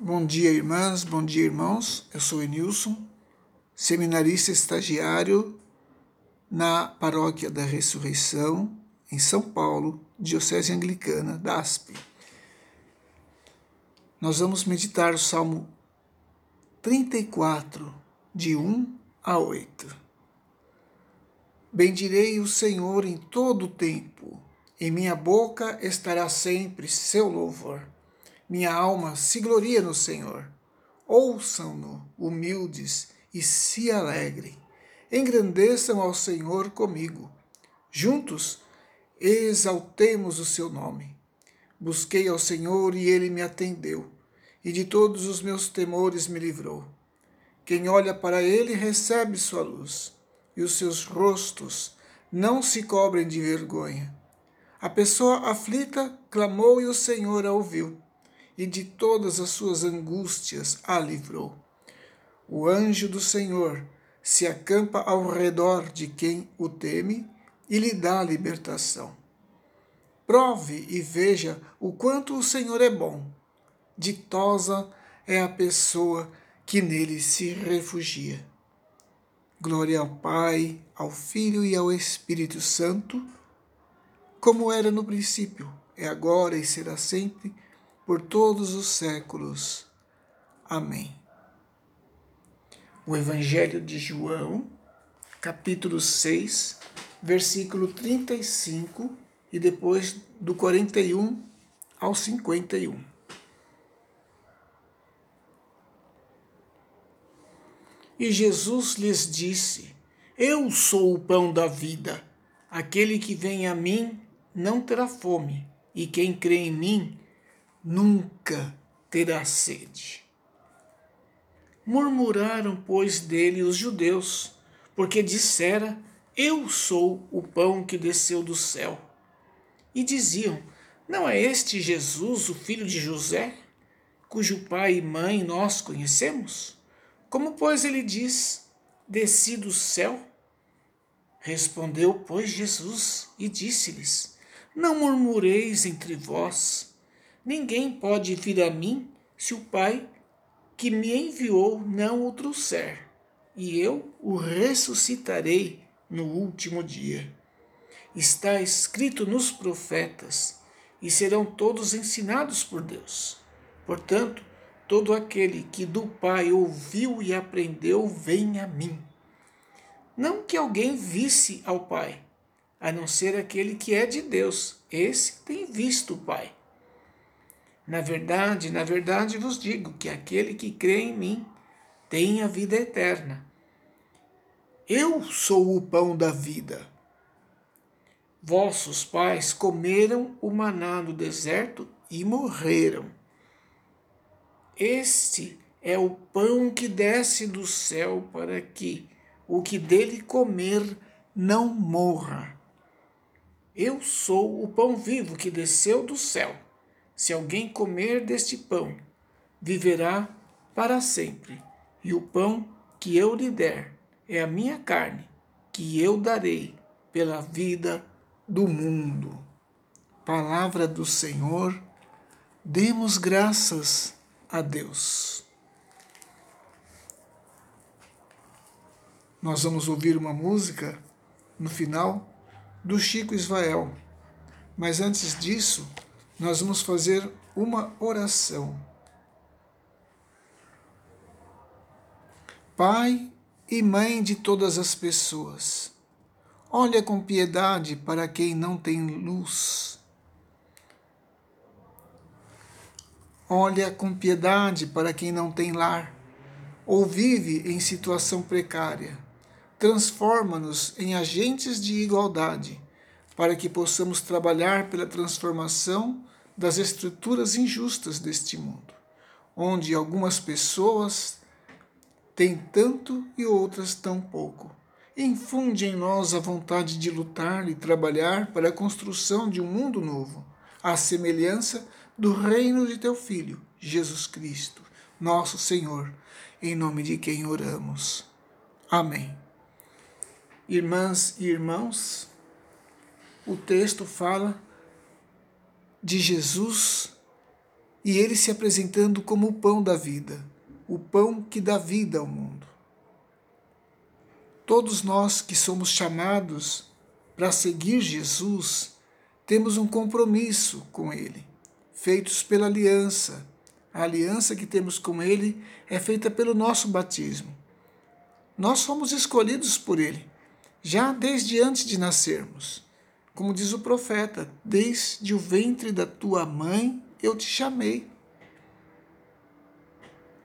Bom dia, irmãs, bom dia, irmãos. Eu sou Enilson, seminarista estagiário na Paróquia da Ressurreição, em São Paulo, Diocese Anglicana da ASP. Nós vamos meditar o Salmo 34, de 1 a 8. Bendirei o Senhor em todo o tempo, em minha boca estará sempre seu louvor. Minha alma se gloria no Senhor. Ouçam-no, humildes, e se alegrem. Engrandeçam ao Senhor comigo. Juntos, exaltemos o seu nome. Busquei ao Senhor e ele me atendeu, e de todos os meus temores me livrou. Quem olha para ele recebe sua luz, e os seus rostos não se cobrem de vergonha. A pessoa aflita clamou e o Senhor a ouviu e de todas as suas angústias a livrou. O anjo do Senhor se acampa ao redor de quem o teme e lhe dá libertação. Prove e veja o quanto o Senhor é bom. Ditosa é a pessoa que nele se refugia. Glória ao Pai, ao Filho e ao Espírito Santo, como era no princípio, é agora e será sempre por todos os séculos. Amém. O Evangelho de João, capítulo 6, versículo 35 e depois do 41 ao 51. E Jesus lhes disse: Eu sou o pão da vida. Aquele que vem a mim não terá fome, e quem crê em mim nunca terá sede. Murmuraram, pois, dele os judeus, porque dissera: Eu sou o pão que desceu do céu. E diziam: Não é este Jesus, o filho de José, cujo pai e mãe nós conhecemos? Como, pois, ele diz: Desci do céu? Respondeu, pois, Jesus e disse-lhes: Não murmureis entre vós. Ninguém pode vir a mim se o Pai que me enviou não o trouxer, e eu o ressuscitarei no último dia. Está escrito nos profetas, e serão todos ensinados por Deus. Portanto, todo aquele que do Pai ouviu e aprendeu, vem a mim. Não que alguém visse ao Pai, a não ser aquele que é de Deus, esse tem visto o Pai. Na verdade, na verdade vos digo que aquele que crê em mim tem a vida eterna. Eu sou o pão da vida. Vossos pais comeram o maná no deserto e morreram. Este é o pão que desce do céu para que o que dele comer não morra. Eu sou o pão vivo que desceu do céu. Se alguém comer deste pão, viverá para sempre. E o pão que eu lhe der é a minha carne, que eu darei pela vida do mundo. Palavra do Senhor, demos graças a Deus. Nós vamos ouvir uma música no final do Chico Israel. Mas antes disso, nós vamos fazer uma oração. Pai e Mãe de todas as pessoas, olha com piedade para quem não tem luz. Olha com piedade para quem não tem lar ou vive em situação precária. Transforma-nos em agentes de igualdade, para que possamos trabalhar pela transformação das estruturas injustas deste mundo, onde algumas pessoas têm tanto e outras tão pouco. Infunde em nós a vontade de lutar e trabalhar para a construção de um mundo novo, à semelhança do reino de teu Filho, Jesus Cristo, nosso Senhor, em nome de quem oramos. Amém. Irmãs e irmãos, o texto fala de Jesus e ele se apresentando como o pão da vida, o pão que dá vida ao mundo. Todos nós que somos chamados para seguir Jesus, temos um compromisso com Ele, feitos pela aliança. A aliança que temos com Ele é feita pelo nosso batismo. Nós fomos escolhidos por Ele, já desde antes de nascermos. Como diz o profeta, desde o ventre da tua mãe eu te chamei.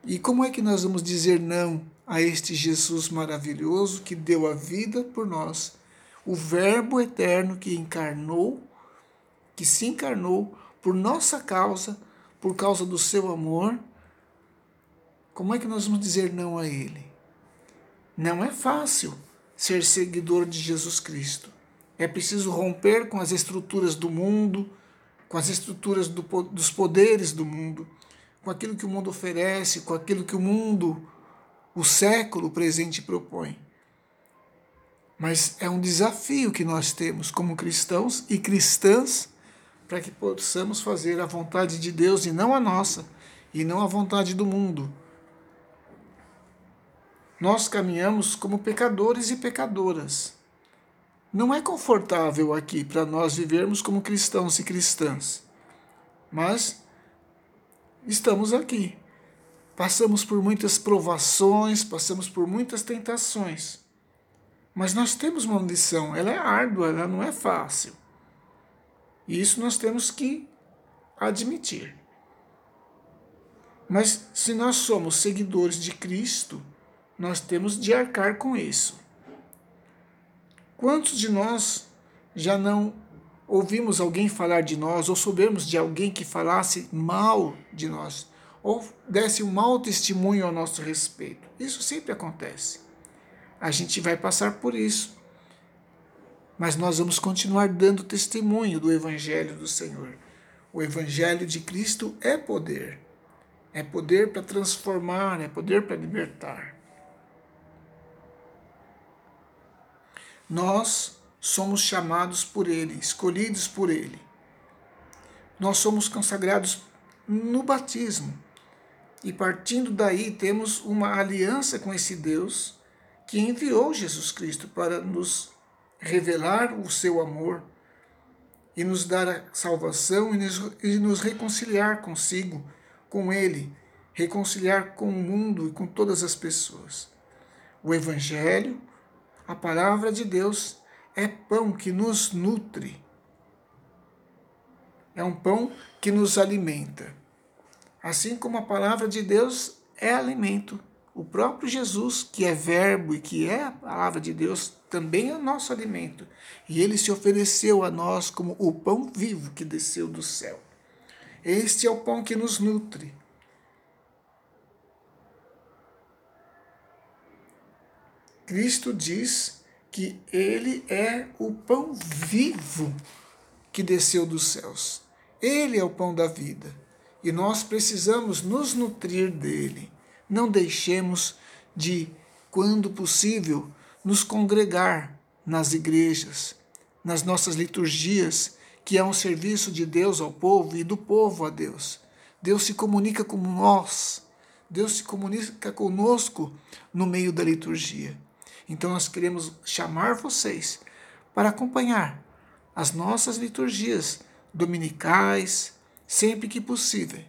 E como é que nós vamos dizer não a este Jesus maravilhoso que deu a vida por nós? O Verbo eterno que encarnou, que se encarnou por nossa causa, por causa do seu amor. Como é que nós vamos dizer não a Ele? Não é fácil ser seguidor de Jesus Cristo. É preciso romper com as estruturas do mundo, com as estruturas do, dos poderes do mundo, com aquilo que o mundo oferece, com aquilo que o mundo, o século presente propõe. Mas é um desafio que nós temos como cristãos e cristãs para que possamos fazer a vontade de Deus e não a nossa, e não a vontade do mundo. Nós caminhamos como pecadores e pecadoras. Não é confortável aqui para nós vivermos como cristãos e cristãs, mas estamos aqui. Passamos por muitas provações, passamos por muitas tentações. Mas nós temos uma lição, ela é árdua, ela não é fácil. E isso nós temos que admitir. Mas se nós somos seguidores de Cristo, nós temos de arcar com isso. Quantos de nós já não ouvimos alguém falar de nós, ou soubemos de alguém que falasse mal de nós, ou desse um mau testemunho ao nosso respeito? Isso sempre acontece. A gente vai passar por isso. Mas nós vamos continuar dando testemunho do Evangelho do Senhor. O Evangelho de Cristo é poder. É poder para transformar, é poder para libertar. Nós somos chamados por Ele, escolhidos por Ele. Nós somos consagrados no batismo. E partindo daí, temos uma aliança com esse Deus que enviou Jesus Cristo para nos revelar o seu amor e nos dar a salvação e nos reconciliar consigo, com Ele, reconciliar com o mundo e com todas as pessoas. O Evangelho a palavra de Deus é pão que nos nutre. É um pão que nos alimenta. Assim como a palavra de Deus é alimento. O próprio Jesus, que é verbo e que é a palavra de Deus, também é o nosso alimento. E ele se ofereceu a nós como o pão vivo que desceu do céu. Este é o pão que nos nutre. Cristo diz que ele é o pão vivo que desceu dos céus. Ele é o pão da vida e nós precisamos nos nutrir dele. Não deixemos de, quando possível, nos congregar nas igrejas, nas nossas liturgias, que é um serviço de Deus ao povo e do povo a Deus. Deus se comunica com nós, Deus se comunica conosco no meio da liturgia. Então nós queremos chamar vocês para acompanhar as nossas liturgias dominicais, sempre que possível,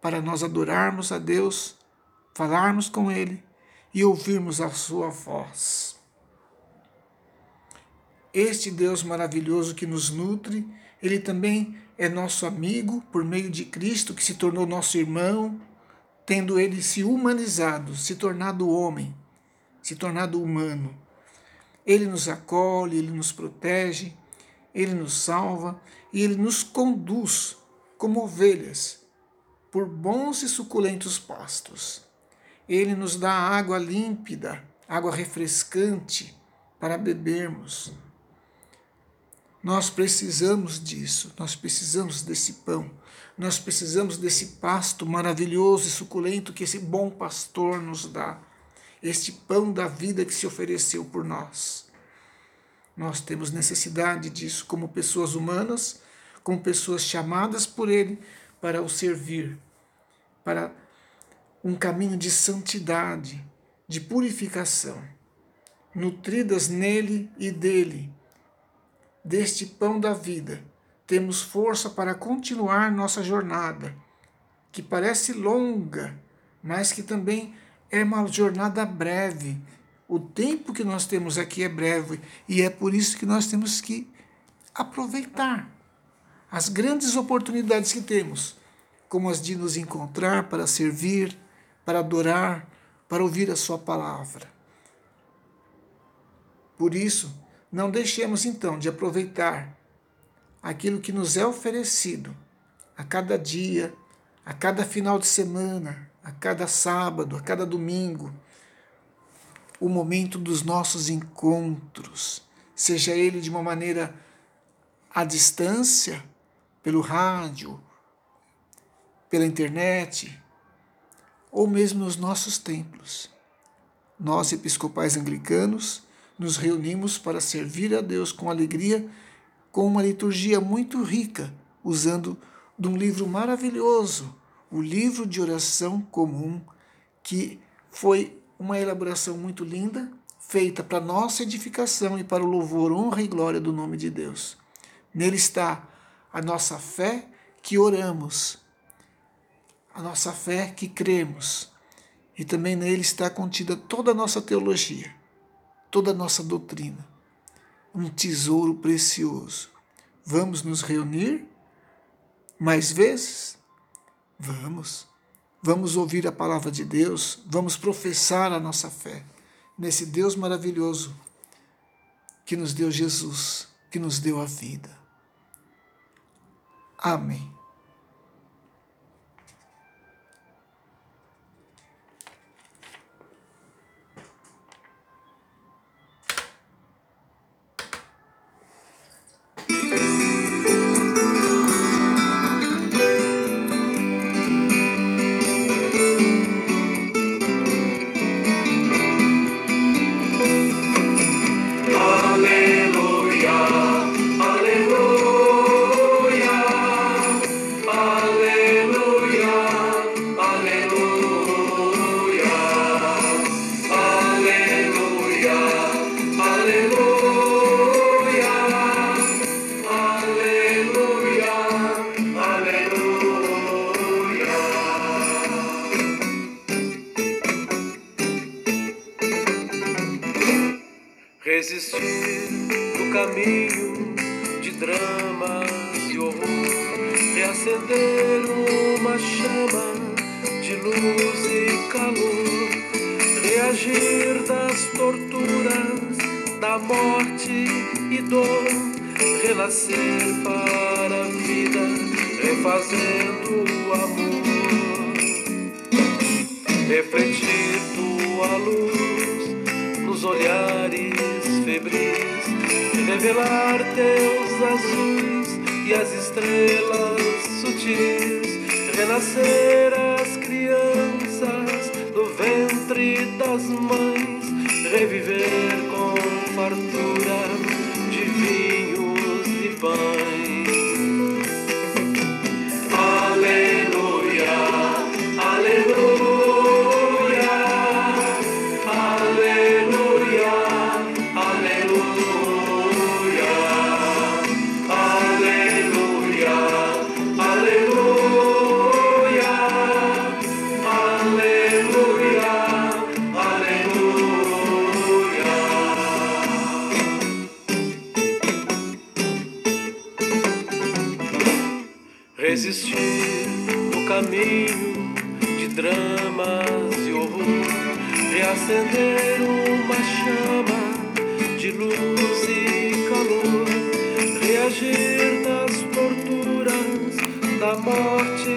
para nós adorarmos a Deus, falarmos com Ele e ouvirmos a Sua voz. Este Deus maravilhoso que nos nutre, Ele também é nosso amigo por meio de Cristo, que se tornou nosso irmão, tendo Ele se humanizado, se tornado homem se tornado humano. Ele nos acolhe, ele nos protege, ele nos salva e ele nos conduz como ovelhas por bons e suculentos pastos. Ele nos dá água límpida, água refrescante para bebermos. Nós precisamos disso, nós precisamos desse pão, nós precisamos desse pasto maravilhoso e suculento que esse bom pastor nos dá este pão da vida que se ofereceu por nós. Nós temos necessidade disso como pessoas humanas, como pessoas chamadas por Ele para o servir, para um caminho de santidade, de purificação, nutridas nele e dele, deste pão da vida, temos força para continuar nossa jornada, que parece longa, mas que também é uma jornada breve. O tempo que nós temos aqui é breve e é por isso que nós temos que aproveitar as grandes oportunidades que temos, como as de nos encontrar para servir, para adorar, para ouvir a Sua palavra. Por isso, não deixemos então de aproveitar aquilo que nos é oferecido a cada dia, a cada final de semana, a cada sábado, a cada domingo, o momento dos nossos encontros, seja ele de uma maneira à distância, pelo rádio, pela internet, ou mesmo nos nossos templos. Nós, episcopais anglicanos, nos reunimos para servir a Deus com alegria, com uma liturgia muito rica, usando de um livro maravilhoso, o livro de oração comum, que foi uma elaboração muito linda, feita para nossa edificação e para o louvor, honra e glória do nome de Deus. Nele está a nossa fé que oramos, a nossa fé que cremos, e também nele está contida toda a nossa teologia, toda a nossa doutrina. Um tesouro precioso. Vamos nos reunir mais vezes? Vamos. Vamos ouvir a palavra de Deus, vamos professar a nossa fé nesse Deus maravilhoso que nos deu Jesus, que nos deu a vida. Amém. Calor, reagir das torturas, da morte e dor, renascer para a vida, refazendo o amor, refletir tua luz nos olhares febris, revelar teus azuis e as estrelas sutis, renascer caminho de dramas e horror, reacender uma chama de luz e calor, reagir nas torturas da morte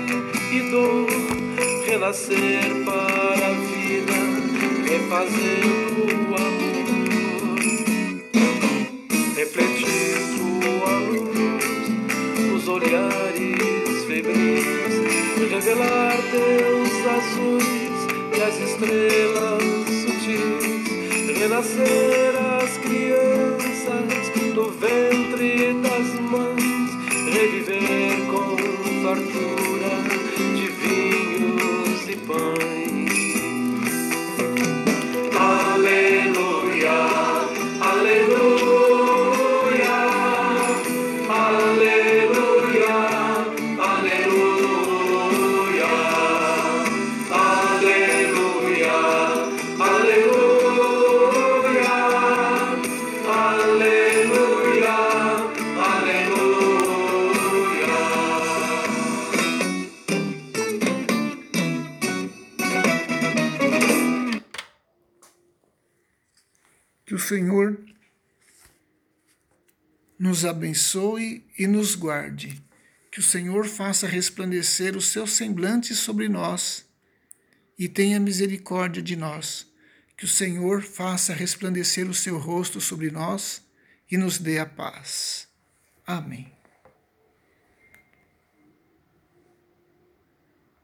e dor, renascer para a vida, refazendo estrelas sutis, renascer Senhor nos abençoe e nos guarde. Que o Senhor faça resplandecer o seu semblante sobre nós e tenha misericórdia de nós. Que o Senhor faça resplandecer o seu rosto sobre nós e nos dê a paz. Amém.